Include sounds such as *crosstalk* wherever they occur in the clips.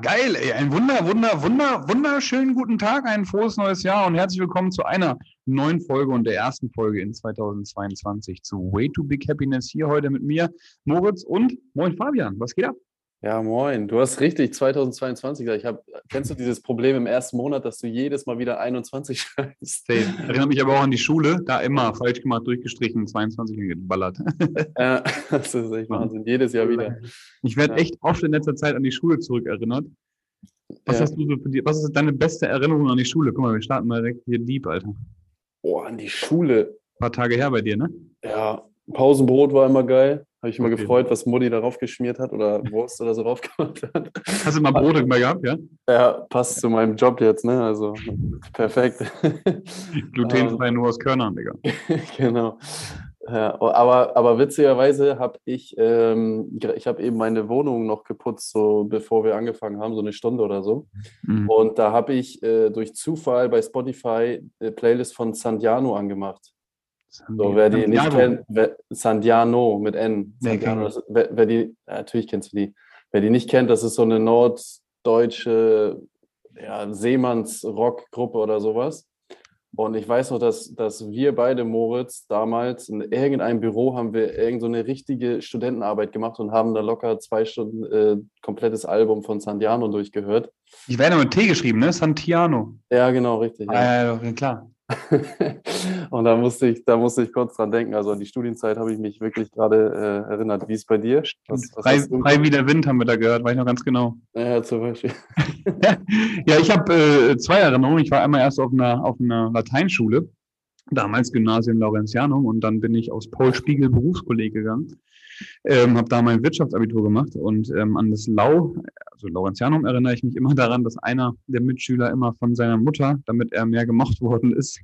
Geil, ey. Ein wunder, wunder, wunder, wunderschönen guten Tag, ein frohes neues Jahr und herzlich willkommen zu einer neuen Folge und der ersten Folge in 2022 zu Way to Big Happiness. Hier heute mit mir, Moritz und moin Fabian. Was geht ab? Ja, moin. Du hast richtig 2022 gesagt. Ich hab, kennst du dieses Problem im ersten Monat, dass du jedes Mal wieder 21 *laughs* schreibst? Hey, erinnere mich aber auch an die Schule, da immer falsch gemacht, durchgestrichen, 22 geballert. *laughs* Ja, das ist echt Wahnsinn. Jedes Jahr wieder. Ich werde ja. echt oft in letzter Zeit an die Schule zurückerinnert. Was ja. hast du so für die, was ist deine beste Erinnerung an die Schule? Guck mal, wir starten mal direkt hier deep, Alter. Oh, an die Schule. Ein paar Tage her bei dir, ne? Ja, Pausenbrot war immer geil. Habe ich immer okay. gefreut, was Mutti darauf geschmiert hat oder Wurst oder so *laughs* drauf gemacht hat. Hast du mal Brot immer gehabt, ja? Ja, passt zu meinem Job jetzt, ne? Also perfekt. *laughs* Glutenfrei nur aus Körnern, Digga. *laughs* genau. Ja, aber, aber witzigerweise habe ich, ähm, ich habe eben meine Wohnung noch geputzt, so bevor wir angefangen haben, so eine Stunde oder so. Mhm. Und da habe ich äh, durch Zufall bei Spotify eine Playlist von Sandiano angemacht. So, wer die nicht kennt, wer, Sandiano mit N. Sandiano, das, wer, wer, die, natürlich kennst du die. Wer die nicht kennt, das ist so eine norddeutsche ja, Seemanns-Rock-Gruppe oder sowas. Und ich weiß noch, dass, dass wir beide, Moritz, damals in irgendeinem Büro haben wir irgend so eine richtige Studentenarbeit gemacht und haben da locker zwei Stunden äh, komplettes Album von Sandiano durchgehört. Ich werde mit T geschrieben, ne? Santiano. Ja, genau, richtig. Ja, ja, ja klar. *laughs* und da musste ich, da musste ich kurz dran denken. Also an die Studienzeit habe ich mich wirklich gerade äh, erinnert. Wie ist es bei dir? Was, was frei, frei wie der Wind haben wir da gehört, weiß ich noch ganz genau. Ja, zum Beispiel. *laughs* ja, ich habe äh, zwei Erinnerungen. Ich war einmal erst auf einer, auf einer Lateinschule, damals Gymnasium Laurentianum, und dann bin ich aus Paul Spiegel Berufskolleg gegangen. Ähm, habe da mein Wirtschaftsabitur gemacht und ähm, an das Lau, also Laurentianum, erinnere ich mich immer daran, dass einer der Mitschüler immer von seiner Mutter, damit er mehr gemocht *laughs* worden ist,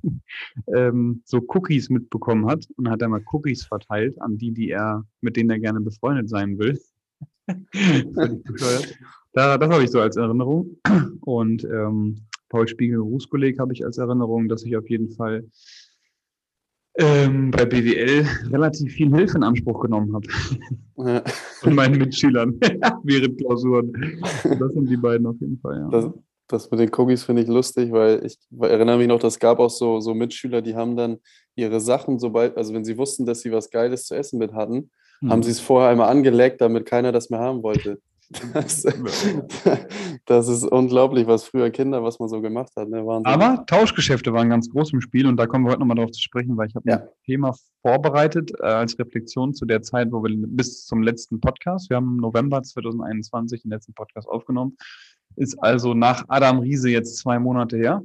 ähm, so Cookies mitbekommen hat und hat er mal Cookies verteilt an die, die er, mit denen er gerne befreundet sein will. *laughs* da, das habe ich so als Erinnerung. Und ähm, Paul Spiegel Rußkolleg habe ich als Erinnerung, dass ich auf jeden Fall ähm, bei BWL relativ viel Hilfe in Anspruch genommen habe. Ja. *laughs* Von meinen Mitschülern *laughs* während Klausuren. Das sind die beiden auf jeden Fall, ja. Das, das mit den Cookies finde ich lustig, weil ich erinnere mich noch, das gab auch so, so Mitschüler, die haben dann ihre Sachen, sobald, also wenn sie wussten, dass sie was Geiles zu essen mit hatten, mhm. haben sie es vorher einmal angeleckt, damit keiner das mehr haben wollte. Das, *laughs* das, ist unglaublich, was früher Kinder, was man so gemacht hat. Ne? Aber Tauschgeschäfte waren ganz groß im Spiel und da kommen wir heute nochmal drauf zu sprechen, weil ich habe ja. ein Thema vorbereitet äh, als Reflexion zu der Zeit, wo wir bis zum letzten Podcast, wir haben im November 2021 den letzten Podcast aufgenommen, ist also nach Adam Riese jetzt zwei Monate her.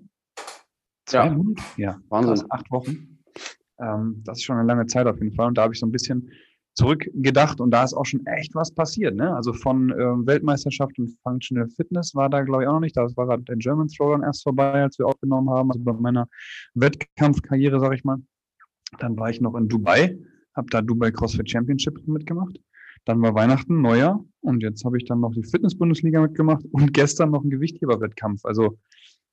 Zwei ja. Monate? Ja, Wahnsinn. Krass, acht Wochen. Ähm, das ist schon eine lange Zeit auf jeden Fall und da habe ich so ein bisschen zurückgedacht und da ist auch schon echt was passiert. Ne? Also von äh, Weltmeisterschaft und Functional Fitness war da, glaube ich, auch noch nicht. Da war gerade der German Throwdown erst vorbei, als wir aufgenommen haben. Also bei meiner Wettkampfkarriere, sage ich mal. Dann war ich noch in Dubai, habe da Dubai CrossFit Championship mitgemacht. Dann war Weihnachten, Neujahr und jetzt habe ich dann noch die Fitness-Bundesliga mitgemacht und gestern noch einen Gewichtheberwettkampf. Also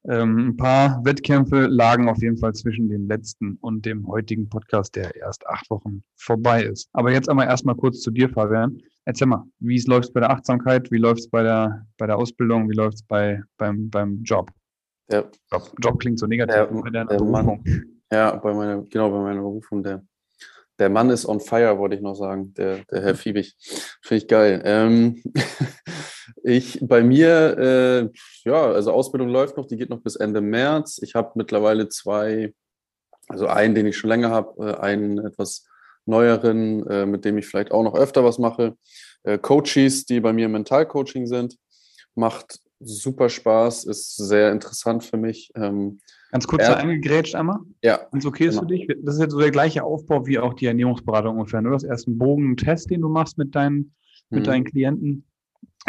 ähm, ein paar Wettkämpfe lagen auf jeden Fall zwischen dem letzten und dem heutigen Podcast, der erst acht Wochen vorbei ist. Aber jetzt einmal erstmal kurz zu dir, Fabian. Erzähl mal, wie es läuft bei der Achtsamkeit, wie läuft es bei der, bei der Ausbildung, wie läuft es bei, beim, beim Job? Der Job, Job klingt so negativ der, bei der, der Berufung. Ja, bei meiner, genau, bei meiner Berufung. Der, der Mann ist on fire, wollte ich noch sagen, der, der Herr Fiebig. Finde ich geil. Ähm, *laughs* ich bei mir, äh, ja, also Ausbildung läuft noch, die geht noch bis Ende März. Ich habe mittlerweile zwei, also einen, den ich schon länger habe, äh, einen etwas neueren, äh, mit dem ich vielleicht auch noch öfter was mache. Äh, Coaches, die bei mir im Mentalcoaching sind, macht super Spaß, ist sehr interessant für mich. Ähm, Ganz kurz da eingegrätscht einmal. Ja. Ganz okay ist genau. für dich? Das ist jetzt so der gleiche Aufbau wie auch die Ernährungsberatung ungefähr. Du hast erst einen Bogen, einen Test, den du machst mit deinen, mhm. mit deinen Klienten.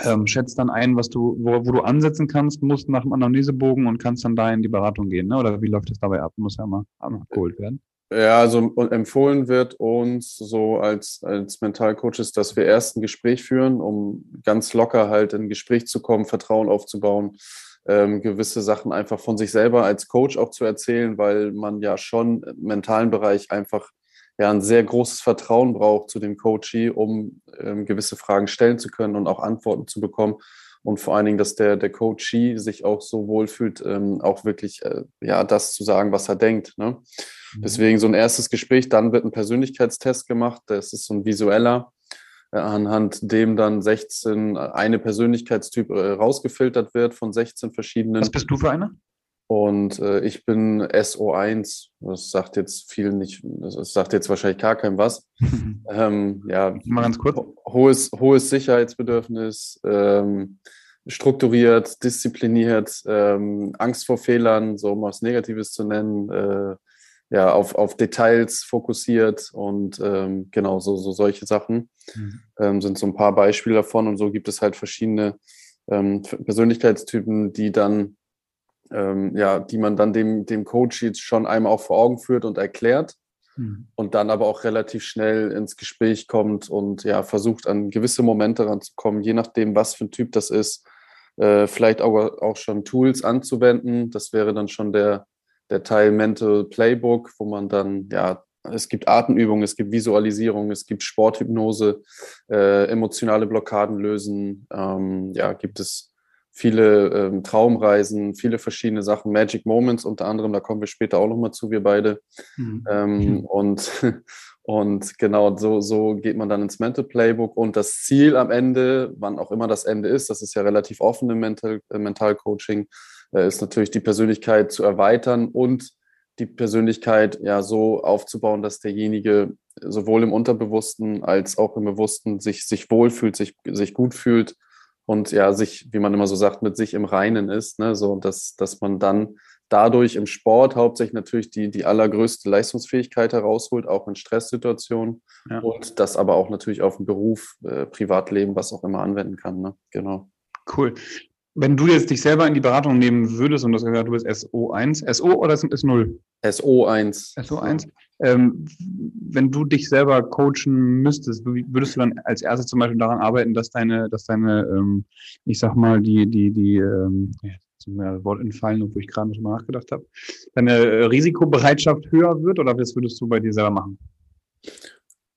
Ähm, schätzt dann ein, was du, wo, wo, du ansetzen kannst, musst nach dem Anamnesebogen und kannst dann da in die Beratung gehen, ne? Oder wie läuft das dabei ab? Muss ja mal abgeholt werden. Ja, also empfohlen wird uns so als, als Mentalcoaches, dass wir erst ein Gespräch führen, um ganz locker halt in ein Gespräch zu kommen, Vertrauen aufzubauen, ähm, gewisse Sachen einfach von sich selber als Coach auch zu erzählen, weil man ja schon im mentalen Bereich einfach ja ein sehr großes Vertrauen braucht zu dem Coachee, um ähm, gewisse Fragen stellen zu können und auch Antworten zu bekommen. und vor allen Dingen, dass der, der Coachee sich auch so wohlfühlt, ähm, auch wirklich äh, ja, das zu sagen, was er denkt. Ne? Mhm. Deswegen so ein erstes Gespräch, dann wird ein Persönlichkeitstest gemacht, das ist so ein visueller, anhand dem dann 16 eine Persönlichkeitstyp äh, rausgefiltert wird von 16 verschiedenen. Was bist du für einer? Und äh, ich bin SO1. Das sagt jetzt viel nicht, das sagt jetzt wahrscheinlich gar keinem was. *laughs* ähm, ja, mal ganz kurz. Hohes, hohes Sicherheitsbedürfnis, ähm, strukturiert, diszipliniert, ähm, Angst vor Fehlern, so um was Negatives zu nennen, äh, ja, auf, auf Details fokussiert und ähm, genau so, so solche Sachen mhm. ähm, sind so ein paar Beispiele davon. Und so gibt es halt verschiedene ähm, Persönlichkeitstypen, die dann ähm, ja, die man dann dem, dem Coach jetzt schon einmal auch vor Augen führt und erklärt mhm. und dann aber auch relativ schnell ins Gespräch kommt und ja, versucht an gewisse Momente ranzukommen, je nachdem, was für ein Typ das ist, äh, vielleicht auch, auch schon Tools anzuwenden. Das wäre dann schon der, der Teil Mental Playbook, wo man dann ja es gibt Atemübungen, es gibt Visualisierung, es gibt Sporthypnose, äh, emotionale Blockaden lösen. Ähm, ja, gibt es viele ähm, Traumreisen, viele verschiedene Sachen, Magic Moments unter anderem, da kommen wir später auch nochmal zu, wir beide. Mhm. Ähm, und, *laughs* und genau so, so geht man dann ins Mental Playbook und das Ziel am Ende, wann auch immer das Ende ist, das ist ja relativ offen im Mental, äh, Mental Coaching, ist natürlich die Persönlichkeit zu erweitern und die Persönlichkeit ja so aufzubauen, dass derjenige sowohl im Unterbewussten als auch im Bewussten sich, sich wohlfühlt, sich, sich gut fühlt und ja, sich, wie man immer so sagt, mit sich im Reinen ist. Ne? So, dass, dass man dann dadurch im Sport hauptsächlich natürlich die, die allergrößte Leistungsfähigkeit herausholt, auch in Stresssituationen ja. und das aber auch natürlich auf den Beruf, äh, Privatleben, was auch immer anwenden kann. Ne? Genau. Cool. Wenn du jetzt dich selber in die Beratung nehmen würdest und du hast gesagt, du bist SO1, SO oder ist 0? SO1. SO1. Ähm, wenn du dich selber coachen müsstest, würdest du dann als erstes zum Beispiel daran arbeiten, dass deine, dass deine, ähm, ich sag mal, die, die, die, ähm, mir das Wort entfallen, obwohl ich gerade noch mal nachgedacht habe, deine Risikobereitschaft höher wird oder was würdest du bei dir selber machen?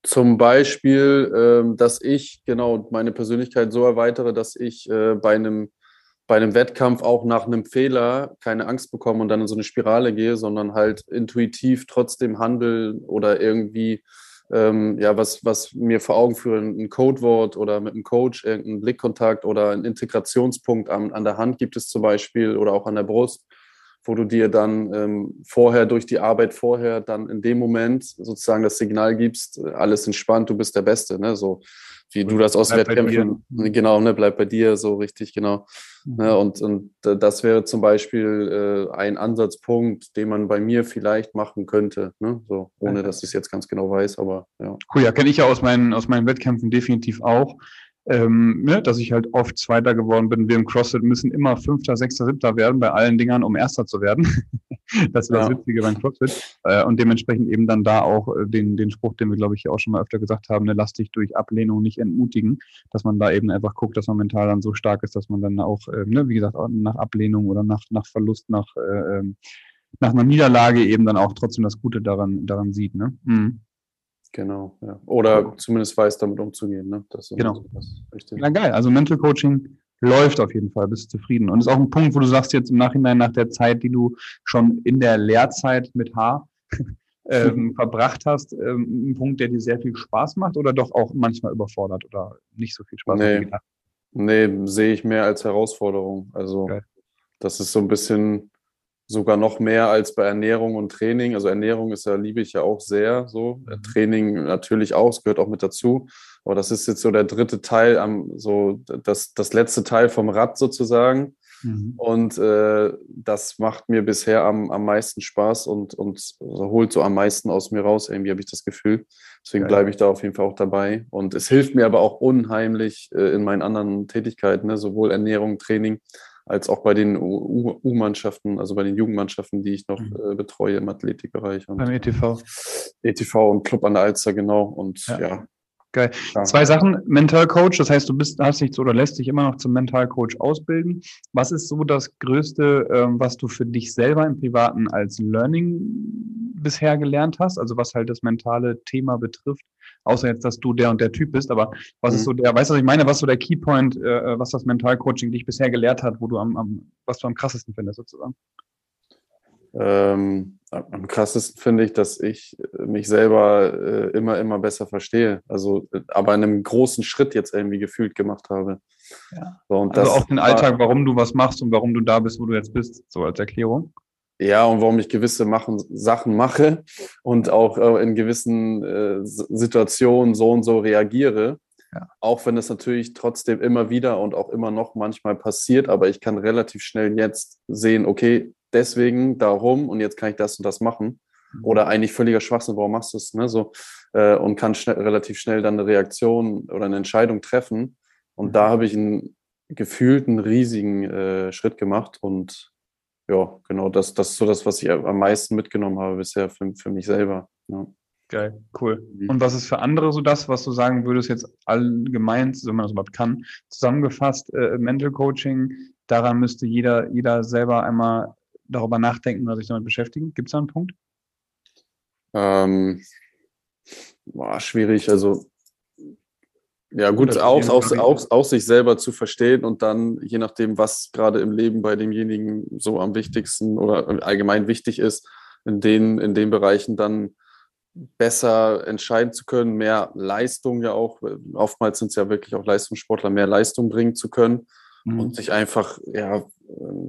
Zum Beispiel, ähm, dass ich genau meine Persönlichkeit so erweitere, dass ich äh, bei einem bei einem Wettkampf auch nach einem Fehler keine Angst bekomme und dann in so eine Spirale gehe, sondern halt intuitiv trotzdem handeln oder irgendwie ähm, ja, was, was mir vor Augen führen, ein Codewort oder mit einem Coach irgendeinen Blickkontakt oder einen Integrationspunkt an, an der Hand gibt es zum Beispiel oder auch an der Brust, wo du dir dann ähm, vorher durch die Arbeit vorher dann in dem Moment sozusagen das Signal gibst, alles entspannt, du bist der Beste, ne? So wie du das aus Wettkämpfen, *laughs* genau, ne, bleib bei dir, so richtig, genau. Mhm. Ne, und, und das wäre zum Beispiel äh, ein Ansatzpunkt, den man bei mir vielleicht machen könnte, ne, so, ohne dass ich es jetzt ganz genau weiß, aber ja. Cool, ja, kenne ich ja aus meinen, aus meinen Wettkämpfen definitiv auch ähm, ne, dass ich halt oft Zweiter geworden bin. Wir im CrossFit müssen immer Fünfter, Sechster, Siebter werden bei allen Dingern, um Erster zu werden. *laughs* das ist ja. das Witzige beim CrossFit. Äh, und dementsprechend eben dann da auch äh, den, den Spruch, den wir, glaube ich, auch schon mal öfter gesagt haben, ne, lass dich durch Ablehnung nicht entmutigen, dass man da eben einfach guckt, dass man mental dann so stark ist, dass man dann auch, äh, ne, wie gesagt, nach Ablehnung oder nach, nach Verlust, nach, äh, ähm, nach einer Niederlage eben dann auch trotzdem das Gute daran, daran sieht. Ne? Mhm. Genau, ja. Oder zumindest weiß, damit umzugehen. Ne? Das genau. Ja, geil. Also Mental Coaching läuft auf jeden Fall, bist zufrieden. Und ist auch ein Punkt, wo du sagst jetzt im Nachhinein nach der Zeit, die du schon in der Lehrzeit mit H *laughs* ähm, *laughs* verbracht hast, ähm, ein Punkt, der dir sehr viel Spaß macht oder doch auch manchmal überfordert oder nicht so viel Spaß nee. Nee, sehe ich mehr als Herausforderung. Also geil. das ist so ein bisschen sogar noch mehr als bei Ernährung und Training. Also Ernährung ist ja, liebe ich ja auch sehr so. Mhm. Training natürlich auch, es gehört auch mit dazu. Aber das ist jetzt so der dritte Teil, am, so das, das letzte Teil vom Rad sozusagen. Mhm. Und äh, das macht mir bisher am, am meisten Spaß und, und also holt so am meisten aus mir raus. Irgendwie habe ich das Gefühl. Deswegen bleibe ich da auf jeden Fall auch dabei. Und es hilft mir aber auch unheimlich äh, in meinen anderen Tätigkeiten, ne? sowohl Ernährung, Training, als auch bei den U-Mannschaften, also bei den Jugendmannschaften, die ich noch mhm. äh, betreue im Athletikbereich. Und Beim ETV. ETV und Club an der Alster, genau. Und ja. ja. Geil. Ja. Zwei Sachen. Mental Coach, das heißt, du bist, hast dich oder lässt dich immer noch zum Mental Coach ausbilden. Was ist so das Größte, ähm, was du für dich selber im Privaten als Learning bisher gelernt hast, also was halt das mentale Thema betrifft, außer jetzt, dass du der und der Typ bist, aber was mhm. ist so der, weißt du, was ich meine, was so der Keypoint, äh, was das Mentalcoaching dich bisher gelehrt hat, wo du am, am was du am krassesten findest sozusagen? Ähm, am krassesten finde ich, dass ich mich selber äh, immer, immer besser verstehe. Also, äh, aber in einem großen Schritt jetzt irgendwie gefühlt gemacht habe. Ja. So, also auch den Alltag, warum du was machst und warum du da bist, wo du jetzt bist, so als Erklärung. Ja, und warum ich gewisse machen, Sachen mache und auch äh, in gewissen äh, Situationen so und so reagiere. Ja. Auch wenn es natürlich trotzdem immer wieder und auch immer noch manchmal passiert, aber ich kann relativ schnell jetzt sehen, okay, deswegen, darum und jetzt kann ich das und das machen. Mhm. Oder eigentlich völliger Schwachsinn, warum machst du es? Ne? So, äh, und kann schnell, relativ schnell dann eine Reaktion oder eine Entscheidung treffen. Und da mhm. habe ich einen gefühlten riesigen äh, Schritt gemacht und ja, genau, das, das ist so das, was ich am meisten mitgenommen habe bisher für, für mich selber. Ja. Geil, cool. Mhm. Und was ist für andere so das, was du sagen würdest, jetzt allgemein, wenn man das überhaupt kann, zusammengefasst, äh, Mental Coaching, daran müsste jeder, jeder selber einmal darüber nachdenken oder sich damit beschäftigen? Gibt es da einen Punkt? Ähm, boah, schwierig. Also, ja, gut, auch, auch, auch, auch sich selber zu verstehen und dann, je nachdem, was gerade im Leben bei demjenigen so am wichtigsten oder allgemein wichtig ist, in den, in den Bereichen dann besser entscheiden zu können, mehr Leistung ja auch, oftmals sind es ja wirklich auch Leistungssportler, mehr Leistung bringen zu können mhm. und sich einfach, ja,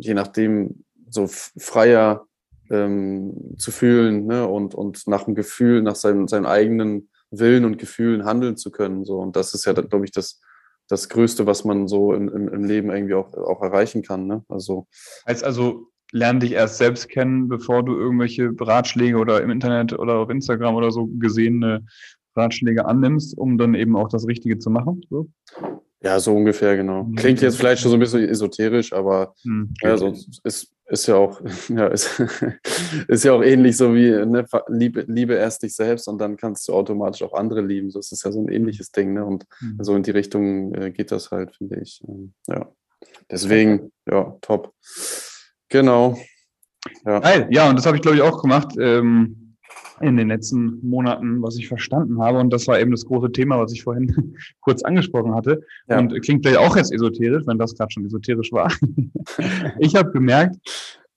je nachdem, so freier ähm, zu fühlen ne? und, und nach dem Gefühl, nach seinem, seinem eigenen Willen und Gefühlen handeln zu können. So. Und das ist ja, glaube ich, das, das Größte, was man so im, im, im Leben irgendwie auch, auch erreichen kann. Ne? Also, heißt also, lern dich erst selbst kennen, bevor du irgendwelche Ratschläge oder im Internet oder auf Instagram oder so gesehene Ratschläge annimmst, um dann eben auch das Richtige zu machen. So? Ja, so ungefähr, genau. Mhm. Klingt jetzt vielleicht schon so ein bisschen esoterisch, aber mhm, ja, so, ist, ist ja auch, *laughs* ja, ist, *laughs* ist ja auch ähnlich so wie, ne, liebe, liebe erst dich selbst und dann kannst du automatisch auch andere lieben. So, ist ja so ein ähnliches Ding, ne? Und mhm. so in die Richtung äh, geht das halt, finde ich. Ähm, ja. Deswegen, ja, top. Genau. Ja, Geil. ja und das habe ich, glaube ich, auch gemacht. Ähm in den letzten Monaten, was ich verstanden habe. Und das war eben das große Thema, was ich vorhin *laughs* kurz angesprochen hatte. Ja. Und klingt vielleicht auch jetzt esoterisch, wenn das gerade schon esoterisch war. *laughs* ich habe gemerkt,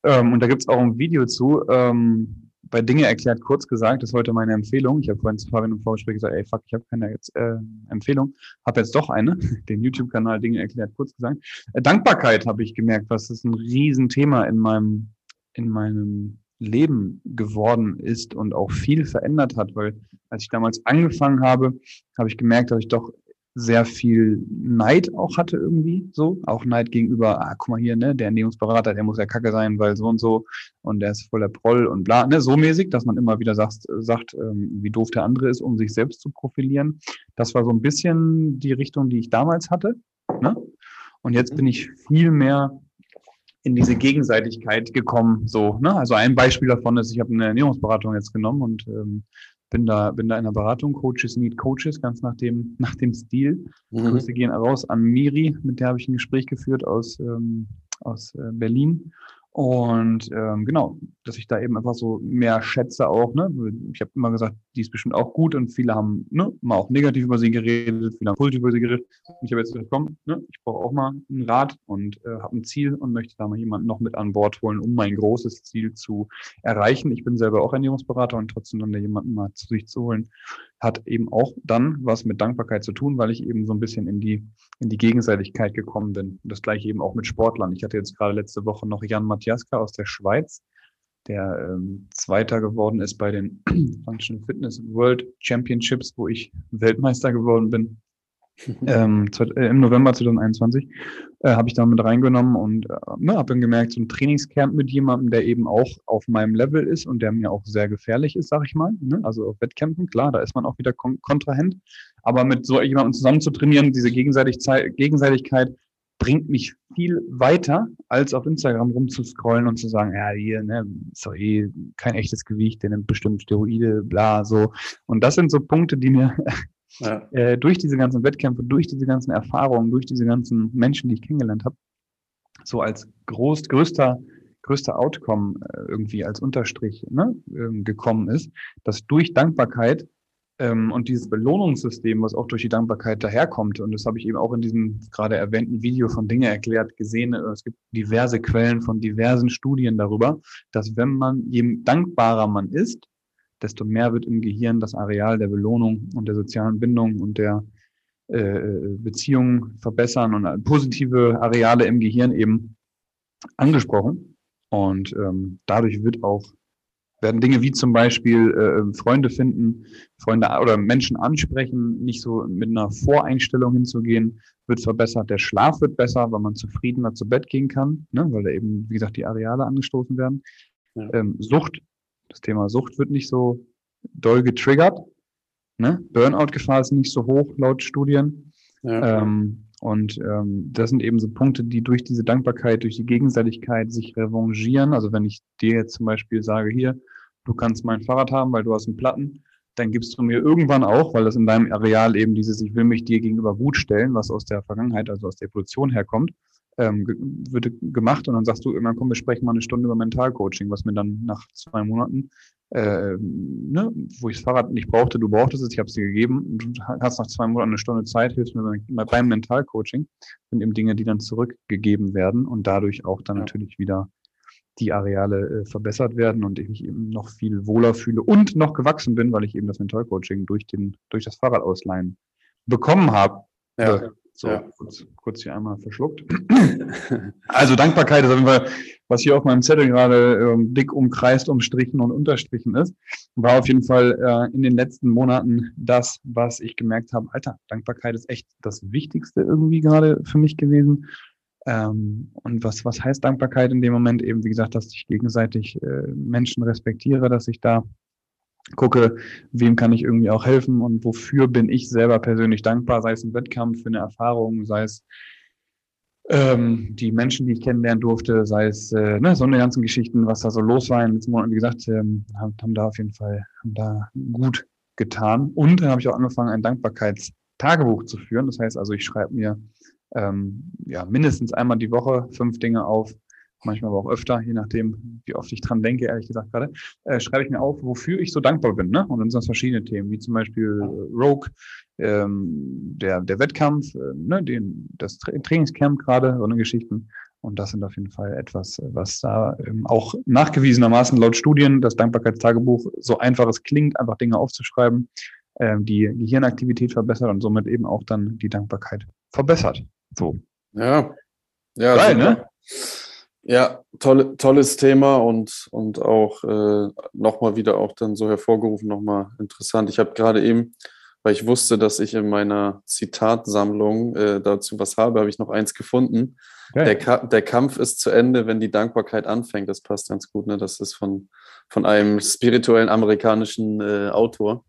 ähm, und da gibt es auch ein Video zu, ähm, bei Dinge erklärt kurz gesagt, das ist heute meine Empfehlung. Ich habe vorhin zu Fabian im Vorgespräch gesagt, ey, fuck, ich habe keine jetzt, äh, Empfehlung. Habe jetzt doch eine, *laughs* den YouTube-Kanal Dinge erklärt kurz gesagt. Äh, Dankbarkeit habe ich gemerkt, was ist ein Riesenthema in meinem, in meinem Leben geworden ist und auch viel verändert hat, weil als ich damals angefangen habe, habe ich gemerkt, dass ich doch sehr viel Neid auch hatte irgendwie so, auch Neid gegenüber, ah, guck mal hier, ne, der Ernährungsberater, der muss ja kacke sein, weil so und so und der ist voller Proll und bla, ne, so mäßig, dass man immer wieder sagt, sagt ähm, wie doof der andere ist, um sich selbst zu profilieren. Das war so ein bisschen die Richtung, die ich damals hatte, ne? Und jetzt mhm. bin ich viel mehr in diese Gegenseitigkeit gekommen. So, ne? Also ein Beispiel davon ist, ich habe eine Ernährungsberatung jetzt genommen und ähm, bin da, bin da in der Beratung, Coaches Need Coaches, ganz nach dem, nach dem Stil. Mhm. Grüße gehen raus an Miri, mit der habe ich ein Gespräch geführt aus, ähm, aus äh, Berlin. Und ähm, genau, dass ich da eben einfach so mehr schätze auch. Ne? Ich habe immer gesagt, die ist bestimmt auch gut und viele haben ne, mal auch negativ über sie geredet, viele haben positiv über sie geredet. Und ich habe jetzt gesagt, komm, ne, ich brauche auch mal einen Rat und äh, habe ein Ziel und möchte da mal jemanden noch mit an Bord holen, um mein großes Ziel zu erreichen. Ich bin selber auch Ernährungsberater und trotzdem dann da jemanden mal zu sich zu holen, hat eben auch dann was mit Dankbarkeit zu tun, weil ich eben so ein bisschen in die, in die Gegenseitigkeit gekommen bin. Und das gleiche eben auch mit Sportlern. Ich hatte jetzt gerade letzte Woche noch Jan Matjaska aus der Schweiz, der ähm, Zweiter geworden ist bei den *clears throat* Functional Fitness World Championships, wo ich Weltmeister geworden bin ähm, äh, im November 2021 äh, habe ich da mit reingenommen und äh, ne, habe dann gemerkt, so ein Trainingscamp mit jemandem, der eben auch auf meinem Level ist und der mir auch sehr gefährlich ist, sag ich mal. Ne? Also auf Wettkämpfen, klar, da ist man auch wieder kon Kontrahent. Aber mit so jemandem zusammen zu trainieren, diese Gegenseitig Gegenseitigkeit bringt mich viel weiter, als auf Instagram rumzuscrollen und zu sagen, ja, hier, ne, ist doch eh kein echtes Gewicht, der nimmt bestimmt Steroide, bla, so. Und das sind so Punkte, die mir *laughs* ja. äh, durch diese ganzen Wettkämpfe, durch diese ganzen Erfahrungen, durch diese ganzen Menschen, die ich kennengelernt habe, so als groß, größter größte Outcome äh, irgendwie als Unterstrich ne, ähm, gekommen ist, dass durch Dankbarkeit ähm, und dieses Belohnungssystem, was auch durch die Dankbarkeit daherkommt, und das habe ich eben auch in diesem gerade erwähnten Video von Dinge erklärt, gesehen, äh, es gibt diverse Quellen von diversen Studien darüber, dass wenn man, je dankbarer man ist, desto mehr wird im Gehirn das Areal der Belohnung und der sozialen Bindung und der äh, Beziehungen verbessern und positive Areale im Gehirn eben angesprochen. Und ähm, dadurch wird auch werden Dinge wie zum Beispiel äh, Freunde finden, Freunde oder Menschen ansprechen, nicht so mit einer Voreinstellung hinzugehen, wird verbessert. Der Schlaf wird besser, weil man zufriedener zu Bett gehen kann, ne, weil da eben, wie gesagt, die Areale angestoßen werden. Ja. Ähm, Sucht, das Thema Sucht wird nicht so doll getriggert. Ne? Burnout-Gefahr ist nicht so hoch laut Studien. Ja. Ähm, und ähm, das sind eben so Punkte, die durch diese Dankbarkeit, durch die Gegenseitigkeit sich revanchieren. Also wenn ich dir jetzt zum Beispiel sage, hier, du kannst mein Fahrrad haben, weil du hast einen Platten, dann gibst du mir irgendwann auch, weil das in deinem Areal eben dieses, ich will mich dir gegenüber gut stellen, was aus der Vergangenheit, also aus der Evolution herkommt, ähm, wird gemacht und dann sagst du, irgendwann komm, wir sprechen mal eine Stunde über Mentalcoaching, was mir dann nach zwei Monaten, äh, ne, wo ich das Fahrrad nicht brauchte, du brauchtest es, ich habe es dir gegeben, du hast nach zwei Monaten eine Stunde Zeit, hilfst mir beim Mentalcoaching, sind eben Dinge, die dann zurückgegeben werden und dadurch auch dann ja. natürlich wieder die Areale äh, verbessert werden und ich mich eben noch viel wohler fühle und noch gewachsen bin, weil ich eben das Mentalcoaching durch den durch das Fahrradausleihen bekommen habe. Ja. So, ja. kurz, kurz hier einmal verschluckt. *clears throat* also Dankbarkeit ist auf jeden Fall, was hier auf meinem Zettel gerade ähm, dick umkreist, umstrichen und unterstrichen ist, war auf jeden Fall äh, in den letzten Monaten das, was ich gemerkt habe, Alter, Dankbarkeit ist echt das Wichtigste irgendwie gerade für mich gewesen. Ähm, und was, was heißt Dankbarkeit in dem Moment? Eben, wie gesagt, dass ich gegenseitig äh, Menschen respektiere, dass ich da gucke, wem kann ich irgendwie auch helfen und wofür bin ich selber persönlich dankbar, sei es ein Wettkampf für eine Erfahrung, sei es ähm, die Menschen, die ich kennenlernen durfte, sei es äh, ne, so eine ganzen Geschichten, was da so los war in letzten Monaten, wie gesagt, ähm, haben, haben da auf jeden Fall haben da gut getan. Und dann habe ich auch angefangen, ein Dankbarkeitstagebuch zu führen. Das heißt also, ich schreibe mir ähm, ja mindestens einmal die Woche fünf Dinge auf, manchmal aber auch öfter, je nachdem, wie oft ich dran denke, ehrlich gesagt gerade, äh, schreibe ich mir auf, wofür ich so dankbar bin. Ne? Und dann sind das verschiedene Themen, wie zum Beispiel äh, Rogue, ähm, der, der Wettkampf, äh, ne, den, das Tra Trainingscamp gerade, so eine Geschichten. Und das sind auf jeden Fall etwas, was da ähm, auch nachgewiesenermaßen laut Studien, das Dankbarkeitstagebuch, so einfach es klingt, einfach Dinge aufzuschreiben, äh, die Gehirnaktivität verbessert und somit eben auch dann die Dankbarkeit verbessert. So. Ja. Ja, Geil, ne? Ja, tolle, tolles Thema und, und auch äh, nochmal wieder auch dann so hervorgerufen, nochmal interessant. Ich habe gerade eben, weil ich wusste, dass ich in meiner Zitatsammlung äh, dazu was habe, habe ich noch eins gefunden. Der, der, Kampf ist zu Ende, wenn die Dankbarkeit anfängt. Das passt ganz gut. Ne? Das ist von, von einem spirituellen amerikanischen äh, Autor.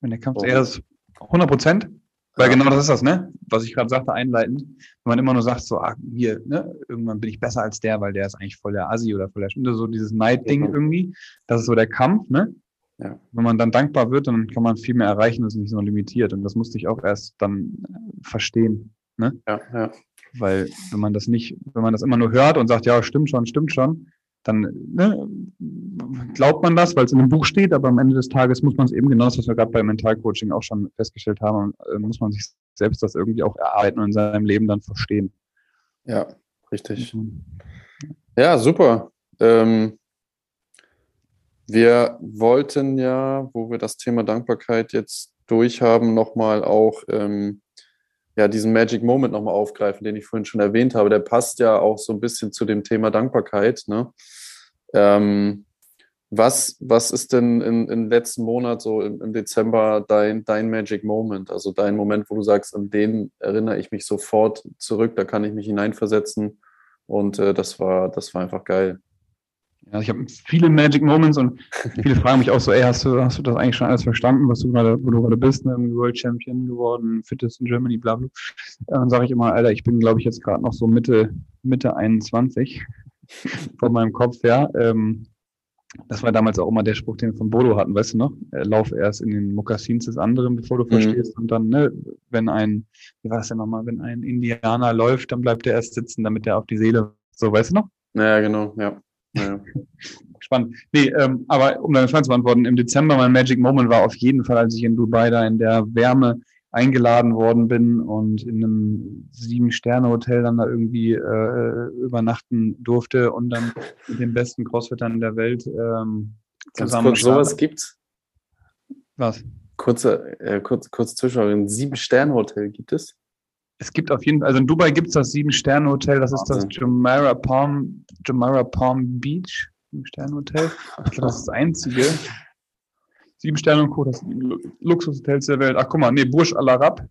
Wenn der Kampf oh. erst 100 Prozent? Weil genau das ist das, ne? Was ich gerade sagte, einleitend. Wenn man immer nur sagt, so, ah, hier, ne, irgendwann bin ich besser als der, weil der ist eigentlich voll der Assi oder voll der, so dieses Neid-Ding ja. irgendwie. Das ist so der Kampf, ne? Ja. Wenn man dann dankbar wird, dann kann man viel mehr erreichen, ist nicht so limitiert. Und das musste ich auch erst dann verstehen, ne? Ja, ja. Weil, wenn man das nicht, wenn man das immer nur hört und sagt, ja, stimmt schon, stimmt schon, dann ne, glaubt man das, weil es in einem Buch steht, aber am Ende des Tages muss man es eben genau das, was wir gerade beim Mentalcoaching auch schon festgestellt haben, äh, muss man sich selbst das irgendwie auch erarbeiten und in seinem Leben dann verstehen. Ja, richtig. Mhm. Ja, super. Ähm, wir wollten ja, wo wir das Thema Dankbarkeit jetzt durchhaben, nochmal auch ähm, ja, diesen Magic Moment nochmal aufgreifen, den ich vorhin schon erwähnt habe. Der passt ja auch so ein bisschen zu dem Thema Dankbarkeit. Ne? Ähm, was, was ist denn in, im letzten Monat, so im, im, Dezember, dein, dein Magic Moment? Also dein Moment, wo du sagst, an den erinnere ich mich sofort zurück, da kann ich mich hineinversetzen. Und äh, das, war, das war einfach geil. Ja, ich habe viele Magic Moments und viele *laughs* fragen mich auch so, ey, hast du, hast du das eigentlich schon alles verstanden, was du gerade, wo du gerade bist, ne? World Champion geworden, Fittest in Germany, bla bla. Dann sage ich immer, Alter, ich bin, glaube ich, jetzt gerade noch so Mitte, Mitte 21 von meinem Kopf her. Ähm, das war damals auch immer der Spruch, den wir von Bodo hatten, weißt du noch? Äh, lauf erst in den Mokassins des anderen, bevor du mhm. verstehst. Und dann, ne, wenn ein, wie war es denn nochmal, wenn ein Indianer läuft, dann bleibt er erst sitzen, damit er auf die Seele, so, weißt du noch? Ja, genau, ja. Ja. *laughs* Spannend. Nee, ähm, aber um deine Frage zu beantworten, im Dezember mein Magic Moment war auf jeden Fall, als ich in Dubai da in der Wärme eingeladen worden bin und in einem Sieben-Sterne-Hotel dann da irgendwie äh, übernachten durfte und dann mit den besten Crossfittern der Welt ähm, zusammen. Kurz, sowas gibt's? Was? Kurze, äh, kurz, kurz Zwischenfrage. Ein Sieben-Sterne-Hotel gibt es? Es gibt auf jeden Fall, also in Dubai gibt es das Sieben-Sterne-Hotel, das ist das Jumeirah Palm, Jumeirah Palm Beach Sieben-Sterne-Hotel. Ich glaube, das ist das einzige. Sieben Sterne und Co., das sind Luxushotels der Welt. Ach, guck mal, nee, Burj Al Arab.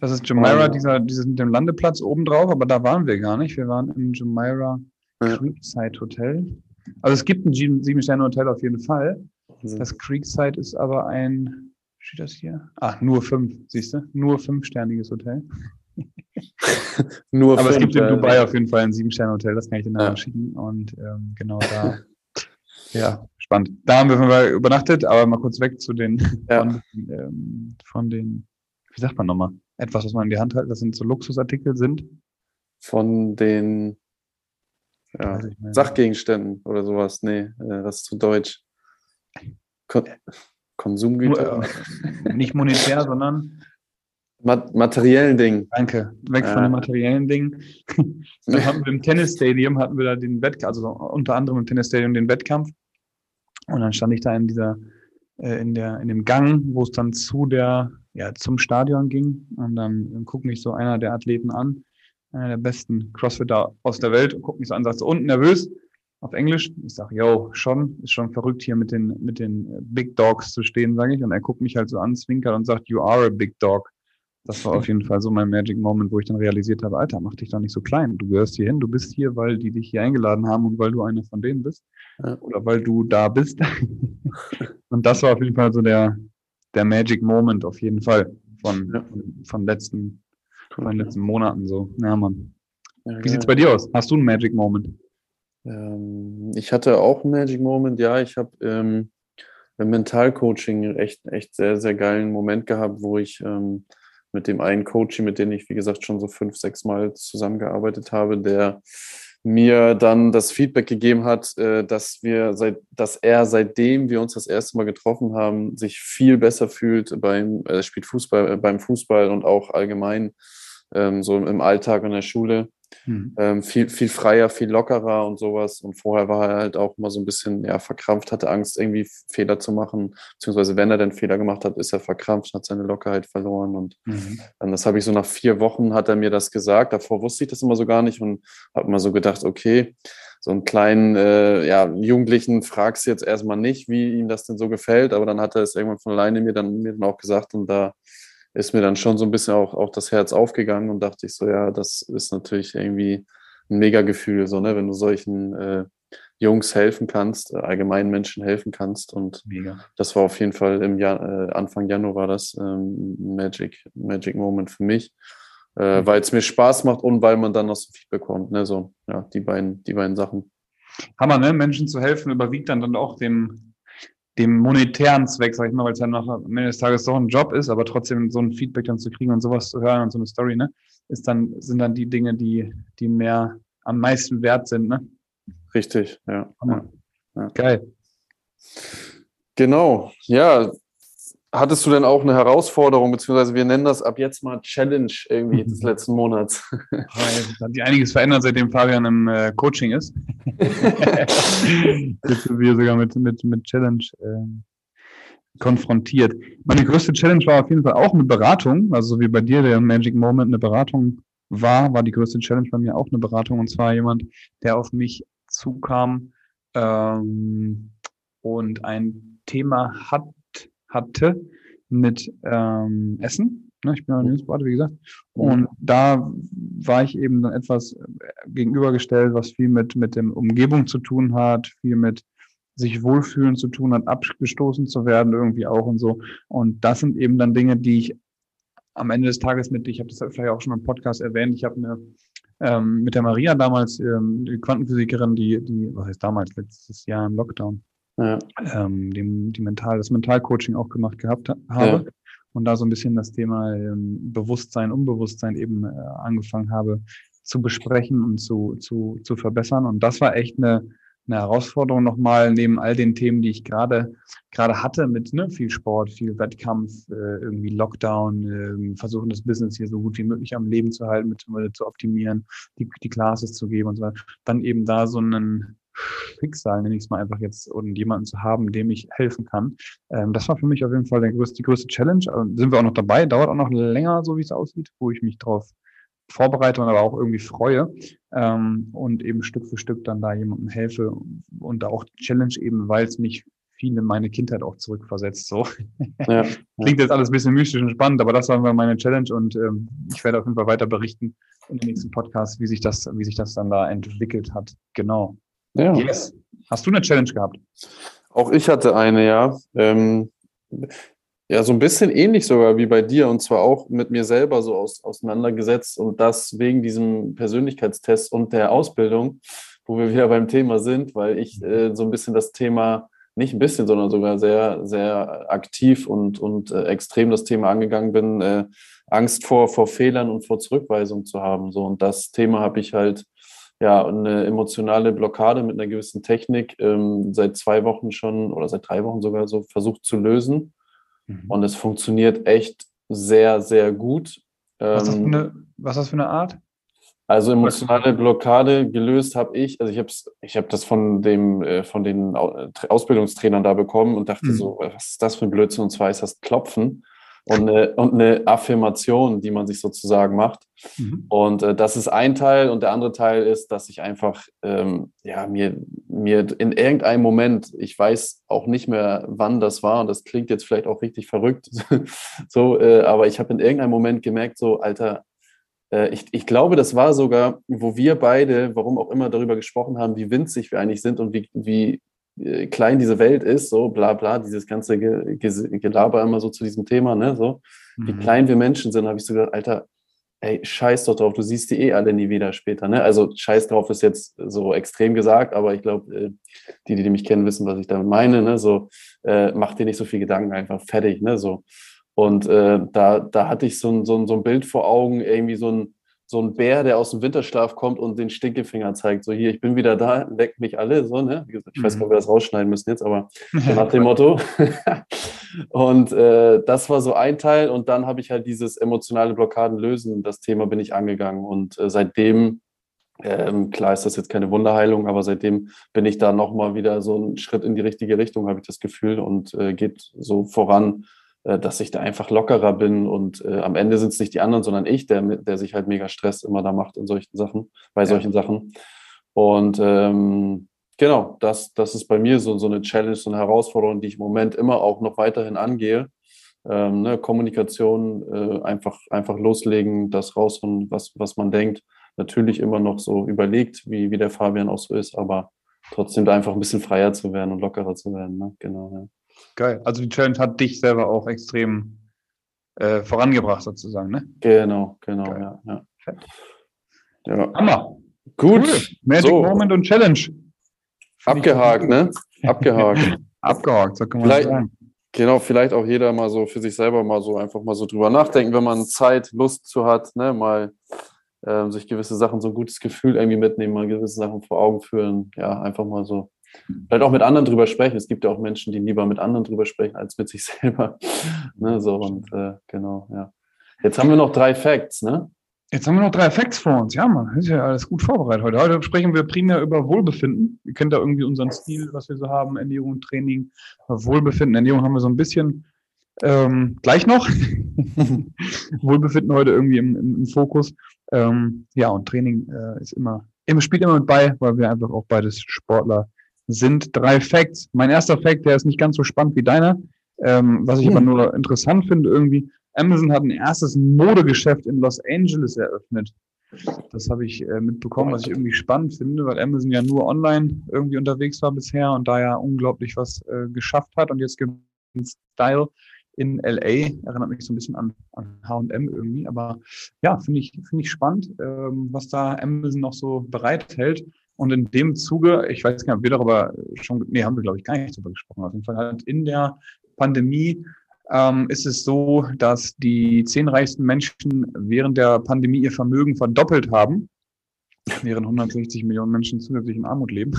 Das ist Jumeirah, dieser, dieses mit dem Landeplatz obendrauf, aber da waren wir gar nicht. Wir waren im Jumeirah Creekside Hotel. Also es gibt ein Sieben-Sterne-Hotel auf jeden Fall. Das Creekside ist aber ein, steht das hier? Ah, nur fünf, siehst du? Nur fünfsterniges Hotel. *laughs* nur Aber fünf, es gibt in Dubai auf jeden Fall ein Sieben-Sterne-Hotel, das kann ich dir nachher ja. schicken. Und ähm, genau da, *laughs* ja, spannend. Da haben wir übernachtet, aber mal kurz weg zu den, ja. von, ähm, von den, wie sagt man nochmal? Etwas, was man in die Hand hält, das sind so Luxusartikel sind. Von den ja, Sachgegenständen oder sowas. Nee, äh, das ist zu deutsch. Kon Konsumgüter. Äh, nicht monetär, *laughs* sondern Mat materiellen Dingen. Danke. Weg von den materiellen Dingen. Dann hatten wir im Tennisstadium, hatten wir da den Wettkampf, also unter anderem im Tennisstadium den Wettkampf. Und dann stand ich da in dieser, äh, in der, in dem Gang, wo es dann zu der, ja, zum Stadion ging. Und dann, dann guckt mich so einer der Athleten an, einer der besten Crossfitter aus der Welt und guckt mich so an, sagt so unten nervös auf Englisch. Ich sage, yo, schon, ist schon verrückt hier mit den, mit den äh, Big Dogs zu stehen, sage ich. Und er guckt mich halt so an, zwinkert und sagt, you are a big dog. Das war auf jeden Fall so mein Magic Moment, wo ich dann realisiert habe, Alter, mach dich doch nicht so klein. Du gehörst hier hin, du bist hier, weil die dich hier eingeladen haben und weil du einer von denen bist. Ja. Oder weil du da bist. *laughs* und das war auf jeden Fall so der, der Magic Moment auf jeden Fall von, ja. von, von, letzten, von den letzten Monaten so. Ja, Mann. Ja, Wie sieht's bei dir aus? Hast du einen Magic Moment? Ähm, ich hatte auch einen Magic Moment, ja. Ich habe ähm, im Mentalcoaching echt, echt sehr, sehr geilen Moment gehabt, wo ich ähm, mit dem einen Coach, mit dem ich, wie gesagt, schon so fünf, sechs Mal zusammengearbeitet habe, der mir dann das Feedback gegeben hat, äh, dass wir seit, dass er seitdem wir uns das erste Mal getroffen haben, sich viel besser fühlt beim, er spielt Fußball, äh, beim Fußball und auch allgemein ähm, so im Alltag in der Schule. Mhm. Ähm, viel, viel freier, viel lockerer und sowas. Und vorher war er halt auch immer so ein bisschen ja, verkrampft, hatte Angst, irgendwie Fehler zu machen. Beziehungsweise, wenn er denn Fehler gemacht hat, ist er verkrampft, hat seine Lockerheit verloren. Und mhm. ähm, das habe ich so nach vier Wochen hat er mir das gesagt. Davor wusste ich das immer so gar nicht und habe immer so gedacht, okay, so einen kleinen äh, ja, Jugendlichen fragst du jetzt erstmal nicht, wie ihm das denn so gefällt, aber dann hat er es irgendwann von alleine mir dann, mir dann auch gesagt und da ist mir dann schon so ein bisschen auch, auch das Herz aufgegangen und dachte ich so, ja, das ist natürlich irgendwie ein mega Gefühl, so, ne, wenn du solchen äh, Jungs helfen kannst, äh, allgemeinen Menschen helfen kannst. Und mega. das war auf jeden Fall im Jahr, äh, Anfang Januar war das ähm, Magic, Magic Moment für mich. Äh, mhm. Weil es mir Spaß macht und weil man dann noch so viel bekommt. Ne? So, ja, die beiden, die beiden Sachen. Hammer, ne? Menschen zu helfen, überwiegt dann, dann auch dem, dem monetären Zweck, sag ich mal, weil es ja noch am Ende des Tages doch ein Job ist, aber trotzdem so ein Feedback dann zu kriegen und sowas zu hören und so eine Story, ne, ist dann, sind dann die Dinge, die, die mehr am meisten wert sind, ne? Richtig, ja. ja. Geil. Genau, ja, Hattest du denn auch eine Herausforderung, beziehungsweise wir nennen das ab jetzt mal Challenge irgendwie des letzten Monats? Es hat sich einiges verändert, seitdem Fabian im äh, Coaching ist. *laughs* Jetzt sind wir sogar mit, mit, mit Challenge äh, konfrontiert. Meine größte Challenge war auf jeden Fall auch eine Beratung, also so wie bei dir der Magic Moment eine Beratung war, war die größte Challenge bei mir auch eine Beratung und zwar jemand, der auf mich zukam ähm, und ein Thema hat, hatte mit ähm, Essen. Ne? Ich bin ja Newsboard, wie gesagt. Und da war ich eben dann etwas äh, gegenübergestellt, was viel mit, mit der Umgebung zu tun hat, viel mit sich wohlfühlen zu tun hat, abgestoßen zu werden irgendwie auch und so. Und das sind eben dann Dinge, die ich am Ende des Tages mit, ich habe das vielleicht auch schon im Podcast erwähnt, ich habe eine ähm, mit der Maria damals, ähm, die Quantenphysikerin, die, die, was heißt damals, letztes Jahr im Lockdown, ja. ähm, dem, die Mental, das Mentalcoaching auch gemacht gehabt habe. Ja. Und da so ein bisschen das Thema ähm, Bewusstsein, Unbewusstsein eben äh, angefangen habe, zu besprechen und zu, zu, zu verbessern. Und das war echt eine, eine Herausforderung nochmal neben all den Themen, die ich gerade gerade hatte mit ne, viel Sport, viel Wettkampf, äh, irgendwie Lockdown, äh, versuchen das Business hier so gut wie möglich am Leben zu halten, mit, zu optimieren, die, die Classes zu geben und so weiter. Dann eben da so einen Schicksal, nenne ich es mal einfach jetzt, und jemanden zu haben, dem ich helfen kann. Ähm, das war für mich auf jeden Fall größte, die größte Challenge. Also sind wir auch noch dabei, dauert auch noch länger, so wie es aussieht, wo ich mich drauf vorbereite und aber auch irgendwie freue ähm, und eben Stück für Stück dann da jemandem helfe und auch Challenge eben, weil es mich viel in meine Kindheit auch zurückversetzt. So. Ja, *laughs* Klingt jetzt alles ein bisschen mystisch und spannend, aber das war meine Challenge und ähm, ich werde auf jeden Fall weiter berichten in den nächsten Podcast, wie sich das, wie sich das dann da entwickelt hat. Genau. Ja. Yes. Hast du eine Challenge gehabt? Auch ich hatte eine, ja. Ähm, ja, so ein bisschen ähnlich sogar wie bei dir und zwar auch mit mir selber so aus, auseinandergesetzt und das wegen diesem Persönlichkeitstest und der Ausbildung, wo wir wieder beim Thema sind, weil ich äh, so ein bisschen das Thema, nicht ein bisschen, sondern sogar sehr, sehr aktiv und, und äh, extrem das Thema angegangen bin, äh, Angst vor, vor Fehlern und vor Zurückweisung zu haben. So, und das Thema habe ich halt ja, eine emotionale Blockade mit einer gewissen Technik ähm, seit zwei Wochen schon oder seit drei Wochen sogar so versucht zu lösen. Mhm. Und es funktioniert echt sehr, sehr gut. Was, ist das für ähm, eine, was ist das für eine Art? Also emotionale Blockade gelöst habe ich, also ich habe ich hab das von dem äh, von den Ausbildungstrainern da bekommen und dachte mhm. so, was ist das für ein Blödsinn? Und zwar ist das Klopfen und eine, und eine Affirmation, die man sich sozusagen macht. Mhm. Und äh, das ist ein Teil und der andere Teil ist, dass ich einfach ähm, ja, mir, mir in irgendeinem Moment, ich weiß auch nicht mehr, wann das war, und das klingt jetzt vielleicht auch richtig verrückt, *laughs* so, äh, aber ich habe in irgendeinem Moment gemerkt, so, Alter, äh, ich, ich glaube, das war sogar, wo wir beide, warum auch immer, darüber gesprochen haben, wie winzig wir eigentlich sind und wie, wie äh, klein diese Welt ist, so bla bla, dieses ganze Gelaber immer so zu diesem Thema, ne, so, mhm. wie klein wir Menschen sind, habe ich so gedacht, Alter, ey, scheiß doch drauf, du siehst die eh alle nie wieder später, ne, also scheiß drauf ist jetzt so extrem gesagt, aber ich glaube, äh, die, die mich kennen, wissen, was ich damit meine, ne, so, äh, mach dir nicht so viel Gedanken, einfach fertig, ne, so, und äh, da, da hatte ich so ein, so, ein, so ein Bild vor Augen, irgendwie so ein, so ein Bär, der aus dem Winterschlaf kommt und den Stinkefinger zeigt. So hier, ich bin wieder da, leckt mich alle. So, ne? Ich weiß nicht, ob wir das rausschneiden müssen jetzt, aber *laughs* nach dem Motto. *laughs* und äh, das war so ein Teil. Und dann habe ich halt dieses emotionale Blockaden lösen. Das Thema bin ich angegangen. Und äh, seitdem, ähm, klar ist das jetzt keine Wunderheilung, aber seitdem bin ich da nochmal wieder so einen Schritt in die richtige Richtung, habe ich das Gefühl, und äh, geht so voran dass ich da einfach lockerer bin und äh, am Ende sind es nicht die anderen, sondern ich, der, der sich halt mega Stress immer da macht in solchen Sachen, bei ja. solchen Sachen. Und ähm, genau, das, das ist bei mir so, so eine Challenge, so eine Herausforderung, die ich im Moment immer auch noch weiterhin angehe. Ähm, ne, Kommunikation, äh, einfach, einfach loslegen, das raushauen, was, was man denkt. Natürlich immer noch so überlegt, wie, wie der Fabian auch so ist, aber trotzdem da einfach ein bisschen freier zu werden und lockerer zu werden. Ne? Genau, ja. Geil. Also die Challenge hat dich selber auch extrem äh, vorangebracht, sozusagen, ne? Genau, genau, Geil. ja. ja. Fett. ja. Hammer. Gut. Cool. Magic so. Moment und Challenge. Abgehakt, ne? Abgehakt. *laughs* Abgehakt, so kann man vielleicht, sagen. Genau, vielleicht auch jeder mal so für sich selber mal so einfach mal so drüber nachdenken, wenn man Zeit, Lust zu hat, ne, mal äh, sich gewisse Sachen, so ein gutes Gefühl irgendwie mitnehmen, mal gewisse Sachen vor Augen führen. Ja, einfach mal so Vielleicht auch mit anderen drüber sprechen. Es gibt ja auch Menschen, die lieber mit anderen drüber sprechen als mit sich *laughs* selber. ne, so und äh, genau, ja. Jetzt haben wir noch drei Facts, ne? Jetzt haben wir noch drei Facts vor uns. Ja, man, ist ja alles gut vorbereitet heute. Heute sprechen wir primär über Wohlbefinden. Ihr kennt da irgendwie unseren Stil, was wir so haben, Ernährung, Training, Wohlbefinden. Ernährung haben wir so ein bisschen ähm, gleich noch. *laughs* Wohlbefinden heute irgendwie im, im, im Fokus. Ähm, ja, und Training äh, ist immer, immer, spielt immer mit bei, weil wir einfach auch beides Sportler sind drei Facts. Mein erster Fact, der ist nicht ganz so spannend wie deiner, ähm, was ich hm. aber nur interessant finde irgendwie. Amazon hat ein erstes Modegeschäft in Los Angeles eröffnet. Das habe ich äh, mitbekommen, was ich irgendwie spannend finde, weil Amazon ja nur online irgendwie unterwegs war bisher und da ja unglaublich was äh, geschafft hat. Und jetzt gibt es Style in LA, erinnert mich so ein bisschen an, an H&M irgendwie, aber ja, finde ich, finde ich spannend, ähm, was da Amazon noch so bereithält. Und in dem Zuge, ich weiß gar nicht, ob wir darüber schon, nee, haben wir, glaube ich, gar nicht darüber gesprochen. Auf jeden Fall halt in der Pandemie ähm, ist es so, dass die zehn reichsten Menschen während der Pandemie ihr Vermögen verdoppelt haben. während 160 Millionen Menschen zusätzlich in Armut leben.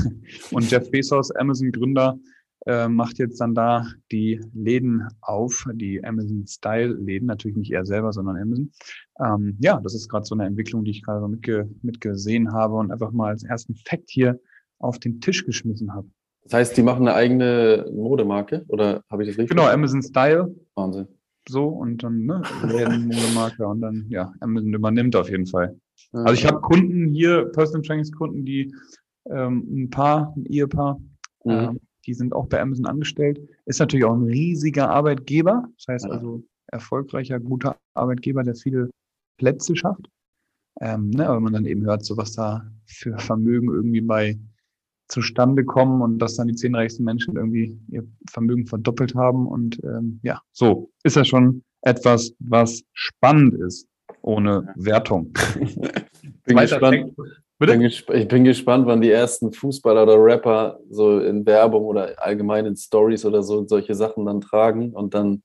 Und Jeff Bezos, Amazon-Gründer, äh, macht jetzt dann da die Läden auf, die Amazon-Style-Läden, natürlich nicht er selber, sondern Amazon. Ähm, ja, das ist gerade so eine Entwicklung, die ich gerade so mitge mitgesehen habe und einfach mal als ersten Fakt hier auf den Tisch geschmissen habe. Das heißt, die machen eine eigene Modemarke oder habe ich das richtig? Genau, Amazon Style. Wahnsinn. So und dann ne, Läden, Modemarke und dann ja, Amazon übernimmt auf jeden Fall. Also ich habe Kunden hier, Personal Trainings Kunden, die ähm, ein Paar, ein Ehepaar, mhm. ähm, die sind auch bei Amazon angestellt. Ist natürlich auch ein riesiger Arbeitgeber. Das heißt also erfolgreicher, guter Arbeitgeber, der viele Plätze schafft. Ähm, ne, aber man dann eben hört, so was da für Vermögen irgendwie bei zustande kommen und dass dann die zehn reichsten Menschen irgendwie ihr Vermögen verdoppelt haben. Und ähm, ja, so ist das schon etwas, was spannend ist, ohne Wertung. *laughs* bin gespannt. Bin ich bin gespannt, wann die ersten Fußballer oder Rapper so in Werbung oder allgemein in Stories oder so solche Sachen dann tragen und dann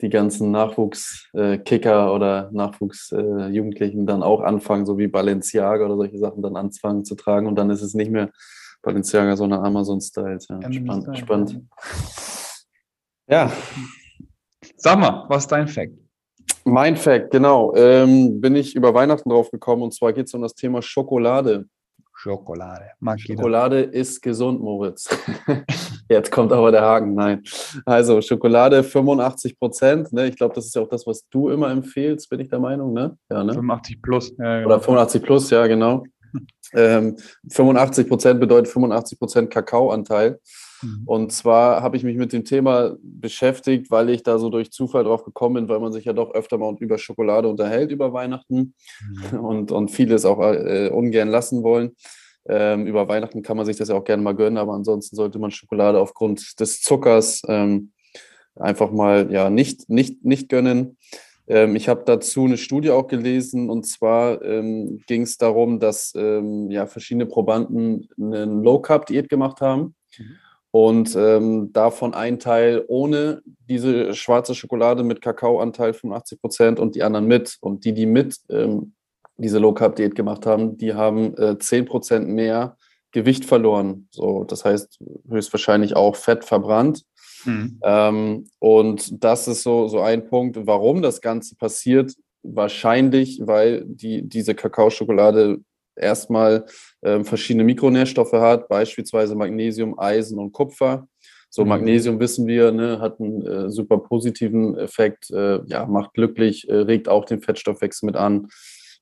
die ganzen Nachwuchskicker oder Nachwuchsjugendlichen dann auch anfangen, so wie Balenciaga oder solche Sachen dann anfangen zu tragen und dann ist es nicht mehr Balenciaga, sondern Amazon-Style. Ja, spannend, spannend. Ja. Sag mal, was ist dein Fact? Mein Fact, genau. Ähm, bin ich über Weihnachten drauf gekommen und zwar geht es um das Thema Schokolade. Schokolade. Mag Schokolade jeder. ist gesund, Moritz. *laughs* Jetzt kommt aber der Haken. Nein. Also Schokolade 85 Prozent. Ne? Ich glaube, das ist ja auch das, was du immer empfehlst, bin ich der Meinung. Ne? Ja, ne? 85 plus. Ja, genau. Oder 85 plus, ja, genau. *laughs* Ähm, 85 Prozent bedeutet 85 Prozent Kakaoanteil. Mhm. Und zwar habe ich mich mit dem Thema beschäftigt, weil ich da so durch Zufall drauf gekommen bin, weil man sich ja doch öfter mal über Schokolade unterhält über Weihnachten mhm. *laughs* und, und vieles auch äh, ungern lassen wollen. Ähm, über Weihnachten kann man sich das ja auch gerne mal gönnen, aber ansonsten sollte man Schokolade aufgrund des Zuckers ähm, einfach mal ja nicht, nicht, nicht gönnen. Ähm, ich habe dazu eine Studie auch gelesen und zwar ähm, ging es darum, dass ähm, ja verschiedene Probanden eine Low Carb Diät gemacht haben. Mhm und ähm, davon ein Teil ohne diese schwarze Schokolade mit Kakaoanteil 85 Prozent und die anderen mit. Und die, die mit ähm, diese Low Carb Diät gemacht haben, die haben äh, 10 Prozent mehr Gewicht verloren. So, das heißt höchstwahrscheinlich auch Fett verbrannt. Mhm. Ähm, und das ist so, so ein Punkt, warum das Ganze passiert. Wahrscheinlich, weil die, diese Kakaoschokolade erstmal äh, verschiedene Mikronährstoffe hat, beispielsweise Magnesium, Eisen und Kupfer. So mhm. Magnesium wissen wir, ne, hat einen äh, super positiven Effekt, äh, ja, macht glücklich, äh, regt auch den Fettstoffwechsel mit an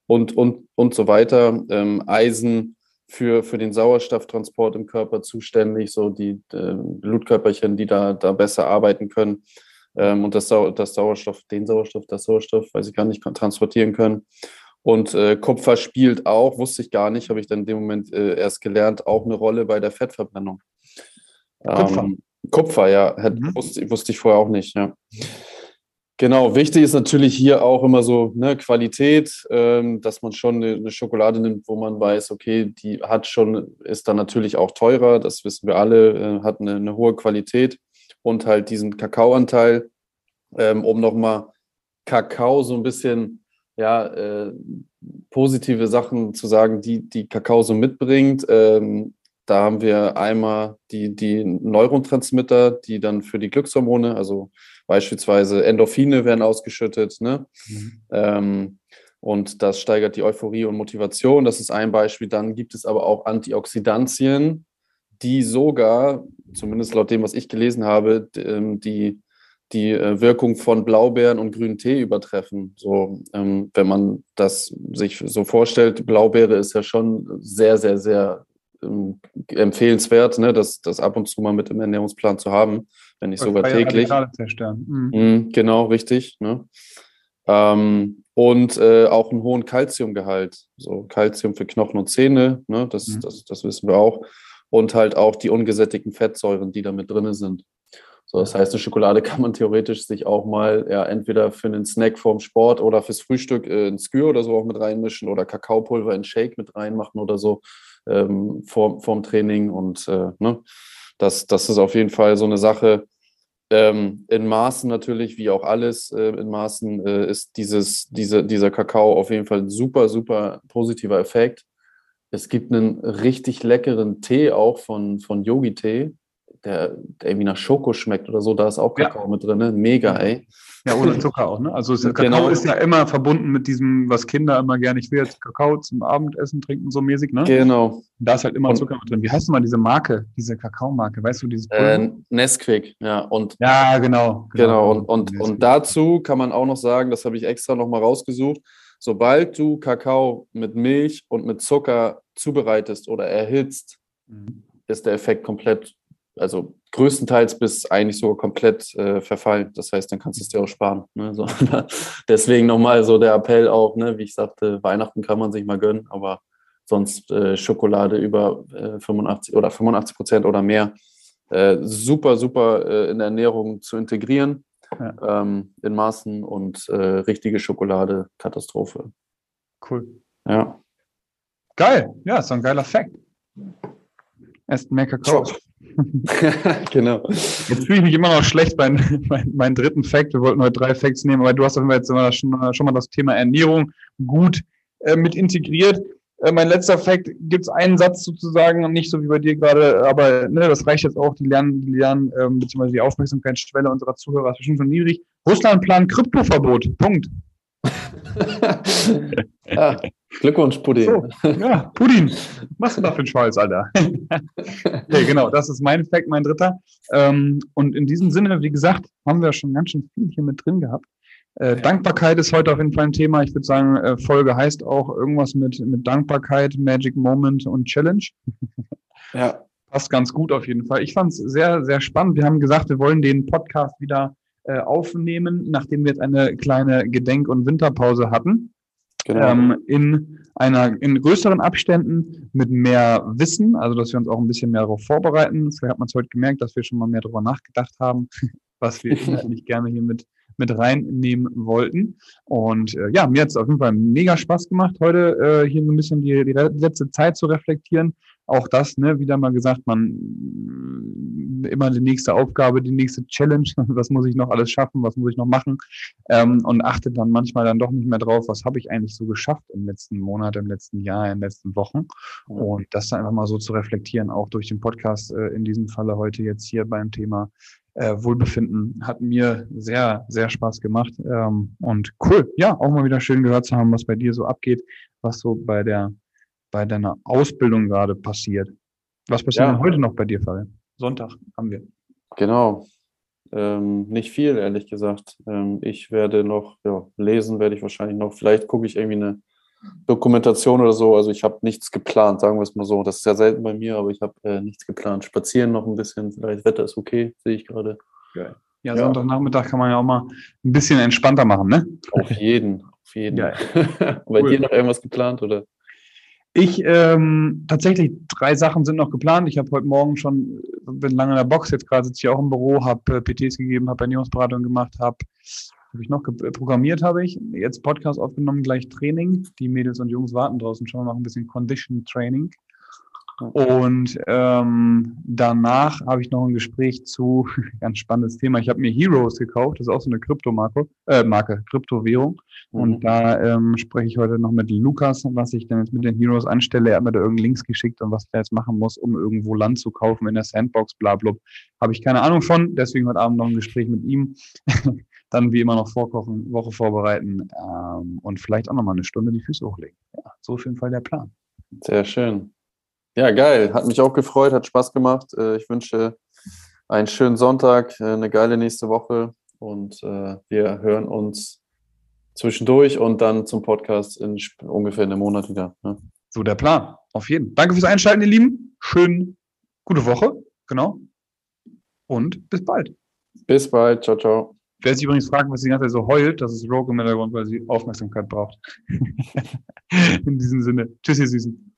und, und, und so weiter. Ähm, Eisen für, für den Sauerstofftransport im Körper zuständig, so die äh, Blutkörperchen, die da, da besser arbeiten können ähm, und das, Sau das Sauerstoff, den Sauerstoff, das Sauerstoff, weiß ich gar nicht, transportieren können. Und äh, Kupfer spielt auch, wusste ich gar nicht, habe ich dann in dem Moment äh, erst gelernt, auch eine Rolle bei der Fettverbrennung. Kupfer. Ähm, Kupfer, ja, hat, mhm. wusste, wusste, ich vorher auch nicht, ja. Genau, wichtig ist natürlich hier auch immer so ne, Qualität, ähm, dass man schon eine, eine, Schokolade nimmt, wo man weiß, okay, die hat schon, ist dann natürlich auch teurer, das wissen wir alle, äh, hat eine, eine, hohe Qualität und halt diesen Kakaoanteil, ähm, um nochmal Kakao so ein bisschen ja, äh, positive Sachen zu sagen, die die Kakao so mitbringt. Ähm, da haben wir einmal die, die Neurotransmitter, die dann für die Glückshormone, also beispielsweise Endorphine werden ausgeschüttet. Ne? Mhm. Ähm, und das steigert die Euphorie und Motivation. Das ist ein Beispiel. Dann gibt es aber auch Antioxidantien, die sogar, zumindest laut dem, was ich gelesen habe, ähm, die die äh, Wirkung von Blaubeeren und grünen Tee übertreffen. So, ähm, wenn man das sich so vorstellt, Blaubeere ist ja schon sehr, sehr, sehr ähm, empfehlenswert, ne, das, das ab und zu mal mit im Ernährungsplan zu haben, wenn nicht sogar täglich. Mhm. Mhm, genau, richtig. Ne? Ähm, und äh, auch einen hohen Kalziumgehalt. So Kalzium für Knochen und Zähne, ne? das, mhm. das, das wissen wir auch. Und halt auch die ungesättigten Fettsäuren, die da mit drin sind. So, das heißt, eine Schokolade *laughs* kann man theoretisch sich auch mal ja, entweder für einen Snack vorm Sport oder fürs Frühstück äh, in Skür oder so auch mit reinmischen oder Kakaopulver in Shake mit reinmachen oder so ähm, vor, vorm Training. Und äh, ne, das, das ist auf jeden Fall so eine Sache. Ähm, in Maßen natürlich, wie auch alles äh, in Maßen, äh, ist dieses, diese, dieser Kakao auf jeden Fall ein super, super positiver Effekt Es gibt einen richtig leckeren Tee auch von, von Yogi-Tee, der, der irgendwie nach Schoko schmeckt oder so. Da ist auch Kakao ja. mit drin. Ne? Mega, ey. Ja, ohne Zucker auch, ne? Also Kakao genau. ist ja immer verbunden mit diesem, was Kinder immer gerne, ich will jetzt Kakao zum Abendessen trinken, so mäßig, ne? Genau. Da ist halt immer und, Zucker mit drin. Wie heißt denn mal diese Marke, diese Kakaomarke? Weißt du, dieses äh, Nesquik, ja. Und, ja, genau. Genau, genau. und, und, und dazu kann man auch noch sagen, das habe ich extra nochmal rausgesucht, sobald du Kakao mit Milch und mit Zucker zubereitest oder erhitzt, mhm. ist der Effekt komplett also größtenteils bis eigentlich sogar komplett äh, verfallen. Das heißt, dann kannst du es dir auch sparen. Ne? So, *laughs* deswegen nochmal so der Appell auch, ne? wie ich sagte, Weihnachten kann man sich mal gönnen, aber sonst äh, Schokolade über äh, 85 oder 85 Prozent oder mehr. Äh, super, super äh, in der Ernährung zu integrieren ja. ähm, in Maßen und äh, richtige Schokolade, Katastrophe. Cool. Ja. Geil. Ja, ist so ein geiler Fact. Esst mehr Kakao. *laughs* genau. Jetzt fühle ich mich immer noch schlecht bei mein, meinen dritten Fact. Wir wollten heute drei Facts nehmen, aber du hast auf jeden Fall jetzt schon, schon mal das Thema Ernährung gut äh, mit integriert. Äh, mein letzter Fact gibt es einen Satz sozusagen, nicht so wie bei dir gerade, aber ne, das reicht jetzt auch. Die lernen, die lernen ähm, beziehungsweise die Aufmerksamkeitsschwelle unserer Zuhörer ist bestimmt schon niedrig. Russland plant Kryptoverbot. Punkt. Ja, Glückwunsch, Pudding. So, ja, Pudding. Was machst du da für einen Scheiß, Alter? *laughs* okay, genau, das ist mein Fact, mein dritter. Ähm, und in diesem Sinne, wie gesagt, haben wir schon ganz schön viel hier mit drin gehabt. Äh, Dankbarkeit ist heute auf jeden Fall ein Thema. Ich würde sagen, äh, Folge heißt auch irgendwas mit, mit Dankbarkeit, Magic Moment und Challenge. ja. Passt ganz gut auf jeden Fall. Ich fand es sehr, sehr spannend. Wir haben gesagt, wir wollen den Podcast wieder äh, aufnehmen, nachdem wir jetzt eine kleine Gedenk- und Winterpause hatten. Genau. Ähm, in einer in größeren Abständen mit mehr Wissen, also dass wir uns auch ein bisschen mehr darauf vorbereiten. Vielleicht hat man es heute gemerkt, dass wir schon mal mehr darüber nachgedacht haben, *laughs* was wir *laughs* inhaltlich gerne hier mit, mit reinnehmen wollten. Und äh, ja, mir hat es auf jeden Fall mega Spaß gemacht, heute äh, hier so ein bisschen die, die letzte Zeit zu reflektieren auch das, ne, wieder mal gesagt, man mm, immer die nächste Aufgabe, die nächste Challenge, *laughs* was muss ich noch alles schaffen, was muss ich noch machen ähm, und achtet dann manchmal dann doch nicht mehr drauf, was habe ich eigentlich so geschafft im letzten Monat, im letzten Jahr, in den letzten Wochen. Und das dann einfach mal so zu reflektieren, auch durch den Podcast äh, in diesem Falle heute jetzt hier beim Thema äh, Wohlbefinden hat mir sehr, sehr Spaß gemacht ähm, und cool, ja, auch mal wieder schön gehört zu haben, was bei dir so abgeht, was so bei der bei deiner Ausbildung gerade passiert. Was passiert ja. denn heute noch bei dir, Fabian? Sonntag haben wir. Genau. Ähm, nicht viel, ehrlich gesagt. Ähm, ich werde noch, ja, lesen werde ich wahrscheinlich noch. Vielleicht gucke ich irgendwie eine Dokumentation oder so. Also ich habe nichts geplant, sagen wir es mal so. Das ist ja selten bei mir, aber ich habe äh, nichts geplant. Spazieren noch ein bisschen, vielleicht Wetter ist okay, sehe ich gerade. Ja, ja, Sonntagnachmittag kann man ja auch mal ein bisschen entspannter machen, ne? Auf jeden, auf jeden. Ja. *laughs* bei cool. dir noch irgendwas geplant, oder? Ich ähm, tatsächlich drei Sachen sind noch geplant. Ich habe heute Morgen schon bin lange in der Box. Jetzt gerade sitze ich auch im Büro, habe äh, PTs gegeben, habe Ernährungsberatung gemacht, habe habe ich noch programmiert habe ich jetzt Podcast aufgenommen, gleich Training. Die Mädels und Jungs warten draußen schon mal ein bisschen Condition Training. Und ähm, danach habe ich noch ein Gespräch zu, *laughs* ganz spannendes Thema. Ich habe mir Heroes gekauft, das ist auch so eine Kryptomarke, äh, Marke, Kryptowährung. Mhm. Und da ähm, spreche ich heute noch mit Lukas, was ich denn jetzt mit den Heroes anstelle. Er hat mir da irgendeinen Links geschickt und was ich da jetzt machen muss, um irgendwo Land zu kaufen in der Sandbox, bla bla. Habe ich keine Ahnung von, deswegen heute Abend noch ein Gespräch mit ihm. *laughs* Dann wie immer noch vorkochen, Woche vorbereiten ähm, und vielleicht auch noch mal eine Stunde die Füße hochlegen. Ja, so auf jeden Fall der Plan. Sehr schön. Ja, geil. Hat mich auch gefreut, hat Spaß gemacht. Äh, ich wünsche einen schönen Sonntag, äh, eine geile nächste Woche und äh, wir hören uns zwischendurch und dann zum Podcast in ungefähr einem Monat wieder. Ne? So der Plan. Auf jeden. Fall. Danke fürs Einschalten, ihr Lieben. Schön, gute Woche. Genau. Und bis bald. Bis bald. Ciao, ciao. Wer sich übrigens fragt, was die ganze Zeit so heult, das ist Rogue im Hintergrund, weil sie Aufmerksamkeit braucht. *laughs* in diesem Sinne. Tschüss, ihr Süßen.